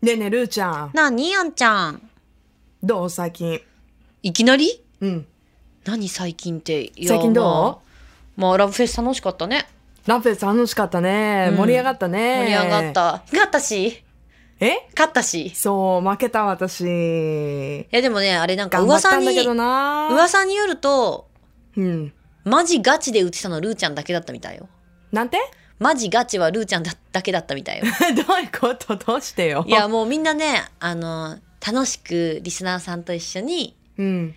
ねえねえ、るーちゃん。なにあんちゃん。どう？最近。いきなり？うん。何最近って？いや最近どう？まあ、まあ、ラブフェス楽しかったね。ラフェス楽しかったね。うん盛り上がったね。盛り上がっ。た。勝ったし。え？勝ったし。いそう、負けた私。やでもね、あれなんか頑張った噂に、んだけどな。噂によると、うん。マジガチで売ってたのルーちゃんだけだったみたいよ。なんて？マジガチはルーちゃんだだけだったみたいよ。どういうこと？どうしてよ？いや、もうみんなね、あの、楽しくリスナーさんと一緒にうん。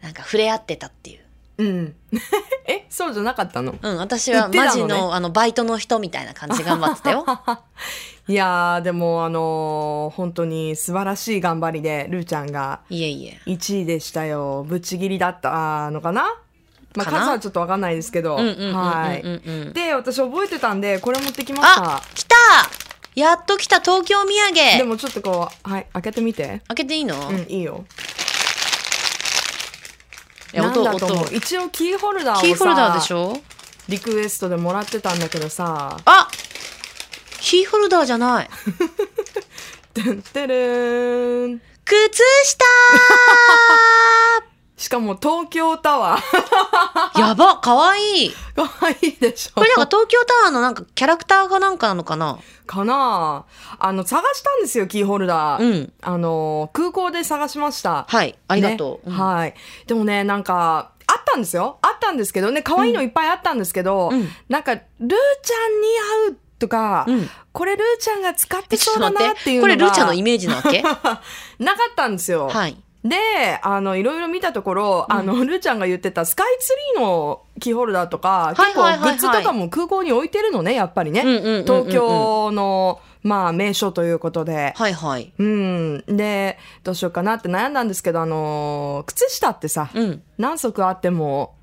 なんか触れ合ってたっていう。うん。え、そうじゃなかったの？うん、私は売ってたのねマジのあのバイトの人みたいな感じで頑張ってたよ。いやー、でもあのー本当に素晴らしい頑張りで、るーちゃんがいえいえ。1位でしたよ。ぶっちぎりだったのかな？まあ、数はちょっとわかんないですけど。はい。うん。で、私覚えてたんで、これ持ってきましたあ。来たやっと来た東京土産でもちょっとこう、はい、開けてみて。開けていいの、うん、いいよ。いや音思う一応キーホルダーをさキーホルダーでしょ？リクエストでもらってたんだけどさ、あキーホルダーじゃない。てるーん。靴下しかも東京タワー。ー やばかわいいかわいいでしょこれなんか東京タワーのなんかキャラクターかなんかなのかな？かなああの、探したんですよ、キーホルダー。うん。あの、空港で探しました。はい。ありがとう。ねうんはい。でもね、なんか、あったんですよ。あったんですけどね、可愛いのいっぱいあったんですけど、うんなんか、ルーちゃんに合うとか、うんこれルーちゃんが使ってそうだ。なっていうのがこれルーちゃんのイメージなわけ？なかったんですよ。はい。で、あの、いろいろ見たところ、あの、ルーちゃんが言ってたスカイツリーのキーホルダーとか、はい結構グッズとかも空港に置いてるのね、やっぱりね。東京の、まあ、名所ということで。はいはい。うん。で、どうしようかなって悩んだんですけど、あの、靴下ってさ、うん。何足あっても、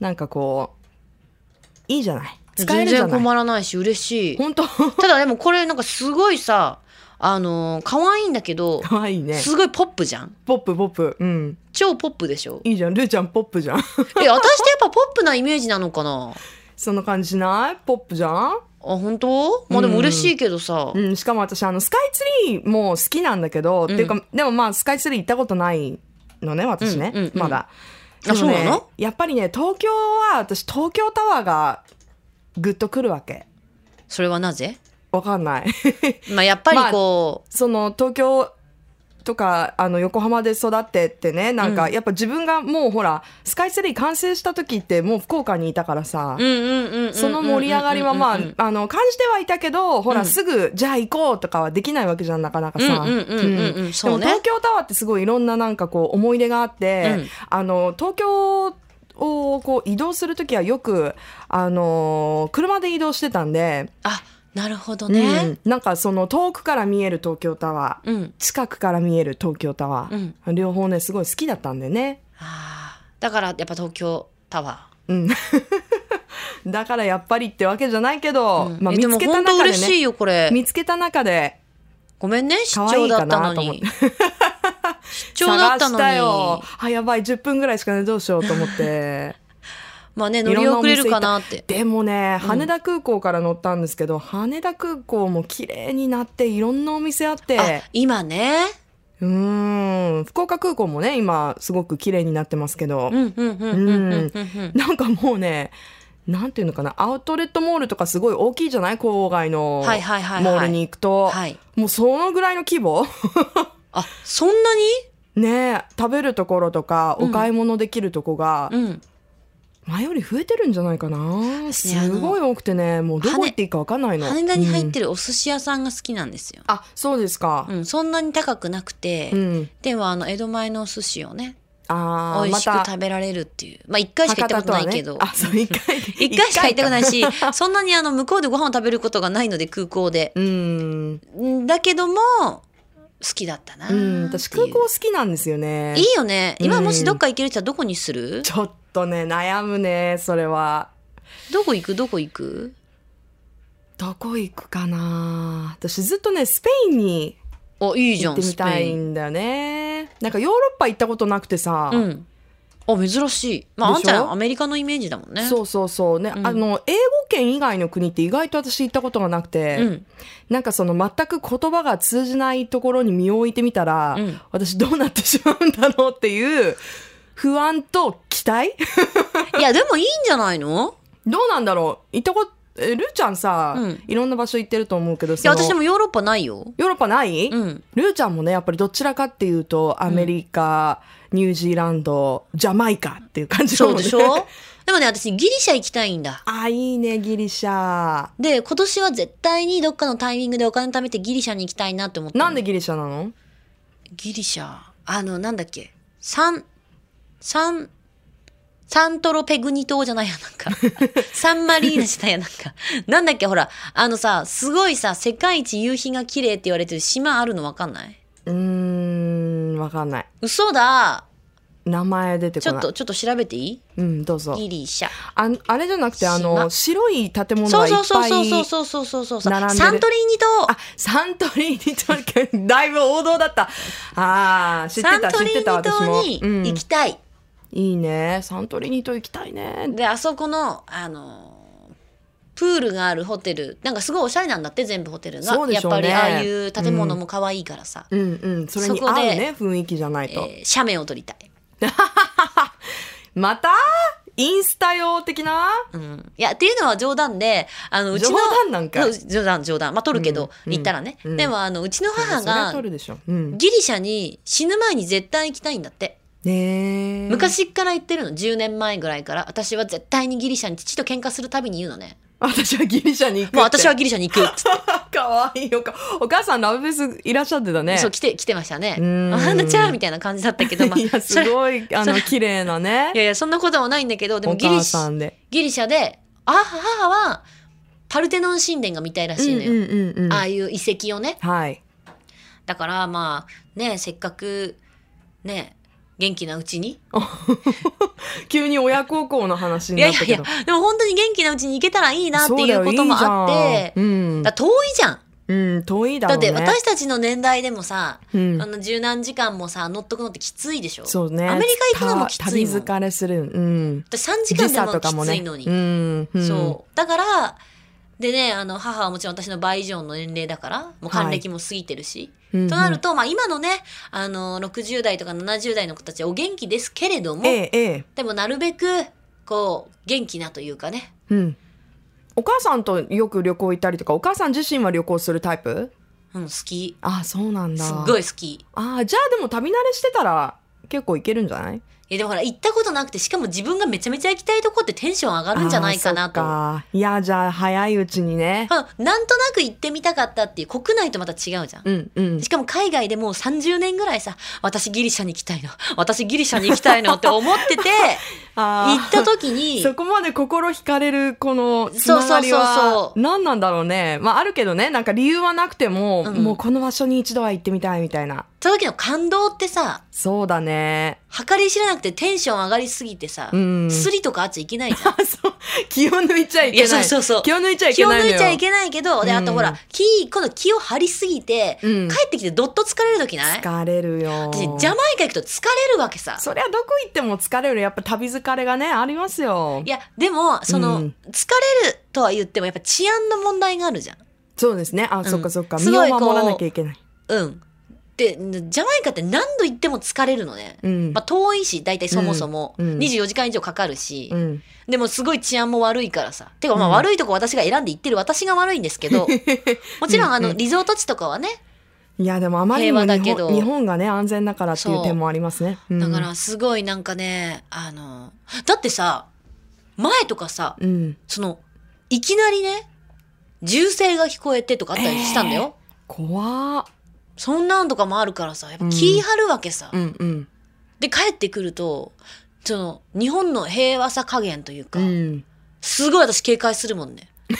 なんかこう、いいじゃない。使え全然るじゃない。困らないし嬉しい。本当ただでもこれなんかすごいさ、あのー、可愛いんだけど、かわいいね。すごいポップじゃん。ポップポップ。うん。超ポップでしょ？いいじゃん。ルーちゃんポップじゃん。え、私ってやっぱポップなイメージなのかな？そんな感じしない？ポップじゃん？あ、本当？まあでも嬉しいけどさ。うん、しかも私、あの、スカイツリーも好きなんだけど、っていうか、でもまあ、スカイツリー行ったことないのね、私ね、うんうんうんまだ。あそうなの？やっぱりね、東京は、私、東京タワーが、ぐっと来るわけ。それはなぜ？わかんない。まあやっぱりこその、東京とか、あの、横浜で育ってってね、なんか、やっぱ自分がもうほら、スカイツリー完成した時って、もう福岡にいたからさ。その盛り上がりはまあ、あの、感じてはいたけど、ほら、すぐ、じゃあ行こうとかはできないわけじゃん、なかなかさ。そうねでも東京タワーってすごいいろんななんかこう、思い出があって、うんあの、東京をこう移動するときはよく、あの、車で移動してたんで、あ、なるほどうね。んなんかその遠くから見える東京タワー、うん。近くから見える東京タワー、両方ね、すごい好きだったんでね。ああ。だからやっぱ東京タワうん。だからやっぱりってわけじゃないけど、ー。うんまあ見つけた中でね、嬉しいよ、これ。見つけた中で、ごめんね、出可愛いか張だったのになと思って。。出張だったのに。あ、やばい、10分ぐらいしかね、どうしようと思って。まあね、乗り遅れるかなって。でもね、羽田空港から乗ったんですけど、羽田空港も綺麗になって、いろんなお店あって、あ、今ね。うーん、福岡空港もね、今、すごく綺麗になってますけど、うんうんうんうんうんうんうん。なんかもうね、なんていうのかな、アウトレットモールとかすごい大きいじゃない？郊外のモールに行くと。はい。もうそのぐらいの規模？あ、そんなに？ね食べるところとか、お買い物できるとこが、うん。前より増えてるんじゃないかな。すごい多くてね、もうどこ行っていいかわかんないの。羽田に入っる。てるお寿司屋さんが好きなんですよ。あ、そうですか。うん、そんなに高くなくて、うん。でもあの江戸前のお寿司をねああ、美味しく食べられるっていうまあ一回しか行ったことないけど、ねあ、そう、一回。一回しか行ったことないしかそんなにあの向こうでご飯を食べることがないので空港で うん。んだけども好きだったなうん。私空港好きなんですよね。いいよね今うんもしどっか行ける人はどこにする、ちょっとね、悩むね、それは。どこ行く？どこ行く？どこ行くかな？私ずっとね、スペインにおいいじゃん行ってみたいんだよね。なんかヨーロッパ行ったことなくてさ、うん。あ珍しい。まああんちゃんアメリカのイメージだもんね。そうそうそう。ね、うん。あの英語圏以外の国って意外と私行ったことがなくて、うん。なんかその全く言葉が通じないところに身を置いてみたら、うん。私どうなってしまうんだろうっていう不安と期待い？やでもいいんじゃないの？どうなんだろう。行ったことえルーちゃんさ、うん。いろんな場所行ってると思うけどいや私でもヨーロッパないよ。ヨーロッパない、うん。ルーちゃんもねやっぱりどちらかっていうとアメリカ、ニュージーランドジャマイカっていう感じだもんね。そうでしょ？でもね私ギリシャ行きたいんだ。あいいねギリシャ。で今年は絶対にどっかのタイミングでお金貯めてギリシャに行きたいなって思ってなんでギリシャなの？ギリシャ。あのなんだっけ？サンサントロペグニ島じゃないやなんか。サンマリーナじゃないやなんか。なんだっけほらあのさすごいさ世界一夕日が綺麗って言われてる島あるのわかんない？うーんわかんない。嘘だ。名前出てちょこない。っとちょっと調べていい？うんどうぞ。ギリシャ。ああれじゃなくてあの島。白い建物そうがいっそうぱいそうそうそうそうそう。そうそう並んでる。サントリーニ島。あサントリーニ島。だいぶ王道だった。あー知ってサントた知ってたリーニ島私も、にうん。行きたい、いいね。サントリーニ島行きたいね。であそこのあのプールがあるホテルなんかすごいおしゃれなんだって全部ホテルが、やっぱりああいう建物も可愛いからさ、うんうん。それにそこで合うね雰囲気じゃないと、えー写メを撮りたい、また？インスタ用的な？うん、いやっていうのは冗談であのうちの冗談なんか冗談冗談。まあ撮るけど、うん行ったらね、うん。でもあのうちの母がギリシャに死ぬ前に絶対行きたいんだってねえ。昔から言ってるの10年前ぐらいから。私は絶対にギリシャに父と喧嘩するたびに言うのね。私はギリシャに行くもう私はギリシャに行くっつって。かわいいよ。かお母さんラブフェスいらっしゃってたね。そう来て来てましたね。うん。あんなちゃんみたいな感じだったけど、まあ、いやすごいあの綺麗なね。いやいやそんなこともないんだけどでもギリシさんで。ギリシャであ母はパルテノン神殿が見たいらしいのよ、うんうんうんうん。ああいう遺跡をね。はい。だからまあねせっかくね元気なうちに？急に親孝行の話いやいやいやになったけどでも本当に元気なうちに行けたらいいなっていうこともあってそうん。うん。だ遠いじゃん。うん遠いだだって私たちの年代でもさ、うん。あの十何時間もさ乗っとくのってきついでしょ？そうね。アメリカ行くのもきついもん。旅疲れする。うん。私3時間でもきついのに、うん。うん。そう。だからでねあの母はもちろん私の倍以上の年齢だからもう還暦も過ぎてるし、うんとなると、まあ、今のねあの60代とか70代の子たちはお元気ですけれども、ええええ。でもなるべくこう元気なというかね。うん。お母さんとよく旅行行ったりとかお母さん自身は旅行するタイプ？うん好き。あそうなんだ。すっごい好き。ああじゃあでも旅慣れしてたら結構いけるんじゃないい？やでもほら行ったことなくてしかも自分がめちゃめちゃ行きたいとこってテンション上がるんじゃないかなと。いやじゃあ早いうちにねうんなんとなく行ってみたかったっていう国内とまた違うじゃん。うんうんしかも海外でもう30年ぐらいさ私ギリシャに行きたいの私ギリシャに行きたいのって思ってて 行った時に そこまで心惹かれるこのつながりは何なんだろうね。まああるけどねなんか理由はなくても、うん。もうこの場所に一度は行ってみたいみたいな。その時の感動ってさそうだね。計り知れなくてテンション上がりすぎてさ、うん。スリとかあっちゃいけないじゃん。あ そう。気を抜いちゃいけない。いやそうそうそう。気を抜いちゃい気をけないのよ。抜いちゃいけないけど、で、あとほうん。ら、気、今度気を張りすぎて、うん。帰ってきてどっと疲れる時ない？疲れるよ。私、ジャマイカ行くと疲れるわけさ。そりゃどこ行っても疲れるやっぱ旅疲れがねありますよ。いや、でも、その、うん。疲れるとは言っても、やっぱ治安の問題があるじゃん。そうですね。あ、ん。そっかそっか。すごいこう身を守らなきゃいけない。うん。で、ジャマイカって何度行っても疲れるのね。うん、まあ、遠いし、大体そもそも、うん。うん。24時間以上かかるし、うん、でもすごい治安も悪いからさ。てか、まあうん。悪いとこ私が選んで行ってる私が悪いんですけど、もちろんあの、リゾート地とかはね、いやでもあまりにも日本日本がね安全だからっていう点もありますね、う。ん、だからすごいなんかね、あの、だってさ、前とかさ、うん。その、いきなりね、銃声が聞こえてとかあったりしたんだよ。怖っ。そんなんとかもあるからさ、やっぱ気張るわけさ。うんうん。で、帰ってくると、その、日本の平和さ加減というか、うん。すごい私警戒するもんね。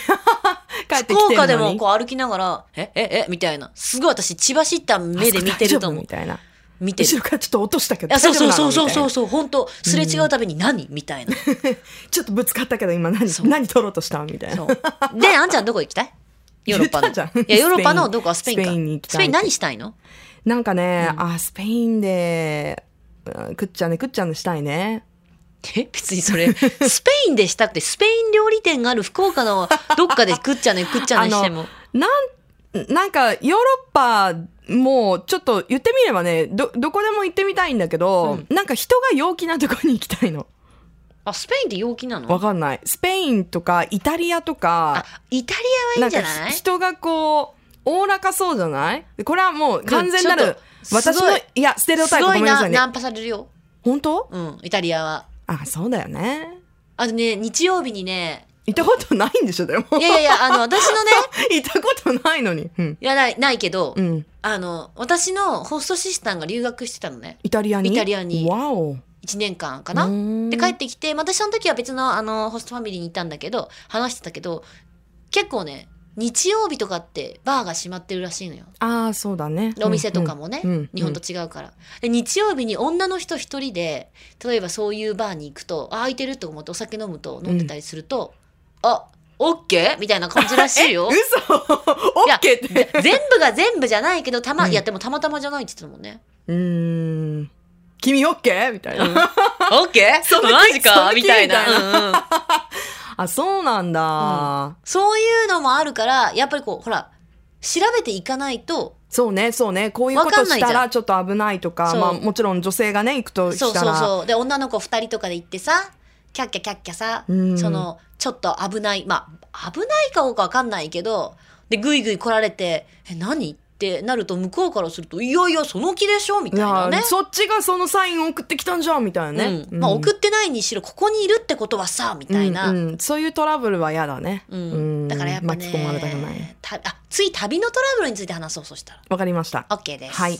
帰ってきてるのに。福岡でもこう歩きながら、え、え、え、みたいな。すごい私血走った目で見てると思う。み。たいな。見てる。後ろからちょっと落としたけどそうそうそうそうそうそう、本当すれ違うたびに何？みたいな。ちょっとぶつかったけど今何？何取ろうとした？みたいな。で、あんちゃんどこ行きたい？ヨーロッパの。いや、ヨーロッパのどこスペインか。スペインに行きたい。スペイン何したいの？なんかね、うん。あスペインでうんくっちゃんねくっちゃんでしたいねえ別にそれ、スペインでしたくて、スペイン料理店がある福岡のどっかで食っちゃね、食っちゃねしても。なん、なんか、ヨーロッパもちょっと言ってみればね、ど、どこでも行ってみたいんだけど、なんか人が陽気なとこに行きたいの。あ、スペインって陽気なの？わかんない。スペインとかイタリアとかあ、、イタリアはいいんじゃない？か人がこう、おおらかそうじゃない？でこれはもう完全なる私のい、いや、ステレオタイプごめんなさいねナ。ンパされるよ。本当？うん、イタリアは。あ、そうだよね。あとね、日曜日にね、行ったことないんでしょ、でも。いやいやいや、あの、私のね、行ったことないのに。うん。いや、ない、ないけど、うん。あの、私のホストシスターが留学してたのね。イタリアに？イタリアにわお。1年間かなで帰ってきて、まあ私その時は別のあのホストファミリーにいたんだけど話してたけど結構ね日曜日とかってバーが閉まってるらしいのよ。ああ、そうだね。お店とかもね、うんうん日本と違うから。で日曜日に女の人一人で例えばそういうバーに行くとあ空いてるって思ってお酒飲むと飲んでたりすると、あオッケー？みたいな感じらしいよ。嘘？オッケーって。ぜ全部が全部じゃないけどたま、いやでもたまたまじゃないって言ってたもんね。うーん。君オッケー？みたいな。オッケー？その気マジか？みたいな。あ、そうなんだ。そういうのもあるから、やっぱりこう、ほら、調べていかないと、そうね、そうね。こういうことしたらちょっと危ないとか、そうまあもちろん女性がね、行くとそうしたら。そうそう。で、女の子二人とかで行ってさ、キャッキャキャッキャさ、うんその、ちょっと危ない、まあ、危ないかどうかわかんないけど、で、ぐいぐい来られて、え、何？ってなると、向こうからすると、いやいや、その気でしょみたいいなね。やそっちがそのサインを送ってきたんじゃんみたいなね。うんまあ、送ってないにしろ、ここにいるってことはさ、みたいな。うんうんそういうトラブルは嫌だね。うんうんだからやっぱね、巻き込まれたくない。たあ、つい旅のトラブルについて話そう、そしたら。わかりました。OK です。はい。